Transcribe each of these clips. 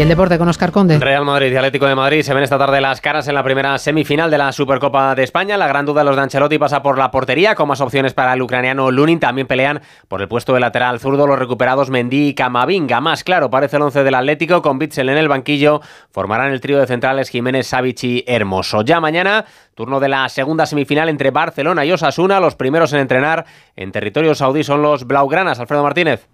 El deporte con Oscar Conde. Real Madrid y Atlético de Madrid se ven esta tarde las caras en la primera semifinal de la Supercopa de España. La gran duda de los de Ancelotti pasa por la portería, con más opciones para el ucraniano Lunin. También pelean por el puesto de lateral zurdo los recuperados Mendy y Camavinga. Más claro, parece el once del Atlético, con Bitzel en el banquillo. Formarán el trío de centrales Jiménez, Savic y Hermoso. Ya mañana, turno de la segunda semifinal entre Barcelona y Osasuna. Los primeros en entrenar en territorio saudí son los Blaugranas. Alfredo Martínez.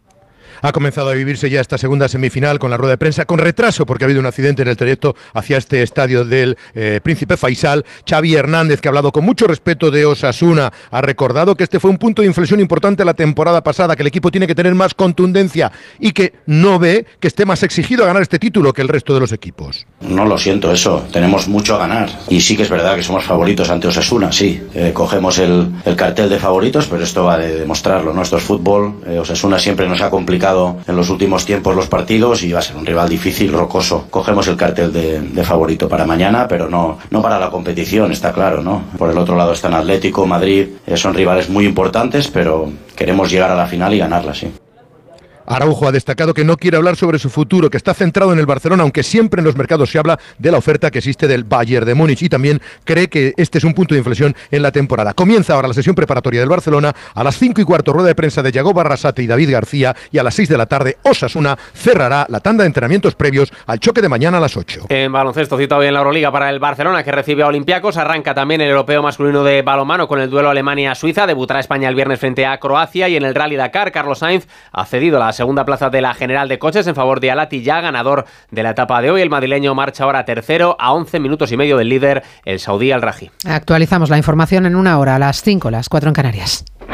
Ha comenzado a vivirse ya esta segunda semifinal con la rueda de prensa, con retraso porque ha habido un accidente en el trayecto hacia este estadio del eh, Príncipe Faisal. Xavi Hernández, que ha hablado con mucho respeto de Osasuna, ha recordado que este fue un punto de inflexión importante la temporada pasada, que el equipo tiene que tener más contundencia y que no ve que esté más exigido a ganar este título que el resto de los equipos. No lo siento eso, tenemos mucho a ganar. Y sí que es verdad que somos favoritos ante Osasuna, sí. Eh, cogemos el, cartel de favoritos, pero esto va de demostrarlo, ¿no? Esto es fútbol. Eh, Osasuna siempre nos ha complicado en los últimos tiempos los partidos y va a ser un rival difícil, rocoso. Cogemos el cartel de, favorito para mañana, pero no, no para la competición, está claro, ¿no? Por el otro lado están Atlético, Madrid, eh, son rivales muy importantes, pero queremos llegar a la final y ganarla, sí. Araujo ha destacado que no quiere hablar sobre su futuro, que está centrado en el Barcelona, aunque siempre en los mercados se habla de la oferta que existe del Bayern de Múnich y también cree que este es un punto de inflexión en la temporada. Comienza ahora la sesión preparatoria del Barcelona a las 5 y cuarto rueda de prensa de Yago Barrasate y David García y a las 6 de la tarde Osasuna cerrará la tanda de entrenamientos previos al choque de mañana a las 8. En baloncesto citado hoy en la Euroliga para el Barcelona que recibe a Olympiacos, arranca también el europeo masculino de balomano con el duelo Alemania-Suiza, debutará España el viernes frente a Croacia y en el Rally Dakar Carlos Sainz ha cedido la segunda plaza de la general de coches en favor de Alati, ya ganador de la etapa de hoy. El madrileño marcha ahora tercero a 11 minutos y medio del líder, el saudí Al-Raji. Actualizamos la información en una hora, a las 5, las 4 en Canarias.